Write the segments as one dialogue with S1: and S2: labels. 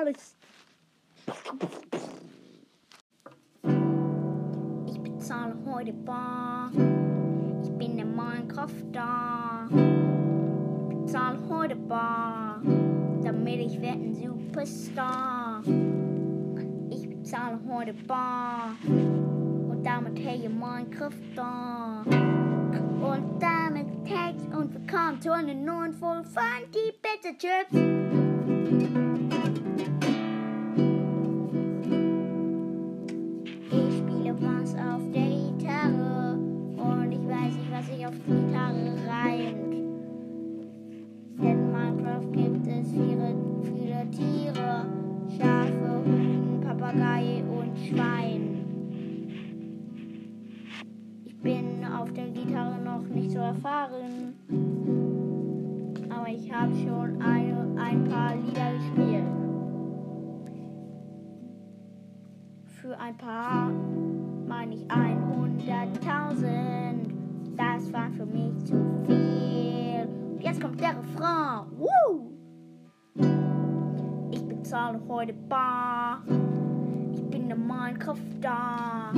S1: Podcast.
S2: Ich bezahle heute bar. Ich bin in Minecraft da. Ich bezahle heute bar, damit ich werde ein Superstar. Ich bezahle heute bar. Und damit hey in Minecraft da. Und damit Text und willkommen zu einer neuen Folge von die Pizza Chips. Reimt. Denn in Minecraft gibt es viele, viele Tiere: Schafe, Hunden, Papagei und Schwein. Ich bin auf der Gitarre noch nicht so erfahren, aber ich habe schon eine, ein paar Lieder gespielt. Für ein paar meine ich 100.000. Das war für mich zu viel. Jetzt kommt der Refrain. Woo! Ich bezahle heute bar. Ich bin der Minecraft da.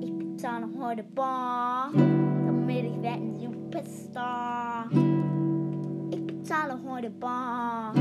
S2: Ich bezahle heute bar, damit ich werde ein Superstar. Ich bezahle heute bar.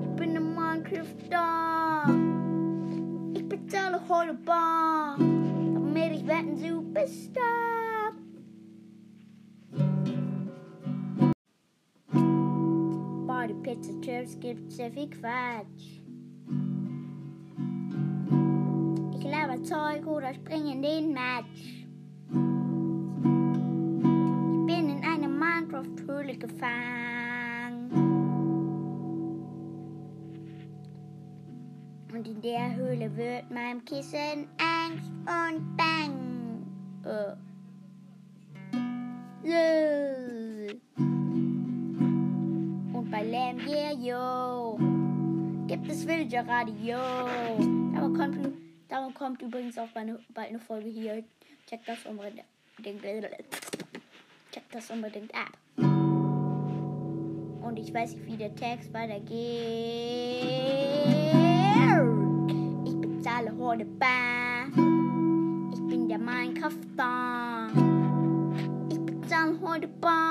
S2: Ich bin der Minecraft da. Ich bezahle heute bar, damit ich werde ein Superstar. Pizza Chips gibt's sehr viel Quatsch. Ich laber Zeug oder spring in den Match. Ich bin in eine Minecraft-Höhle gefangen. Und in der Höhle wird meinem Kissen Angst und Bang. Äh. Yeah, yo, gibt es Villager Radio. Darum kommt, darum kommt übrigens auch bald eine, bald eine Folge hier. Check das unbedingt, check das unbedingt ab. Und ich weiß nicht, wie der Text weitergeht. Ich bezahle heute bar. Ich bin der Minecraft-Star. Ich bezahle heute bar,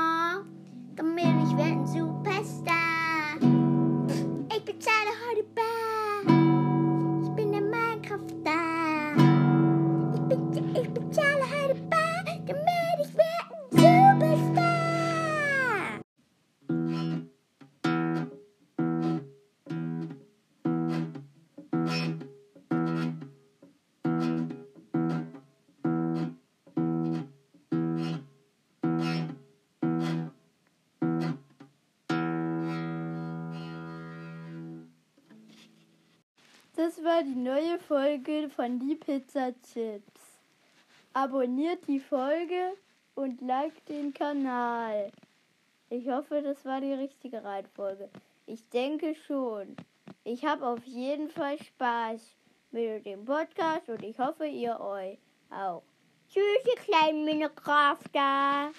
S2: everybody back.
S1: Das war die neue Folge von Die Pizza Chips. Abonniert die Folge und liked den Kanal. Ich hoffe, das war die richtige Reihenfolge. Ich denke schon. Ich habe auf jeden Fall Spaß mit dem Podcast und ich hoffe, ihr euch auch. Tschüss, ihr kleinen Minecrafter.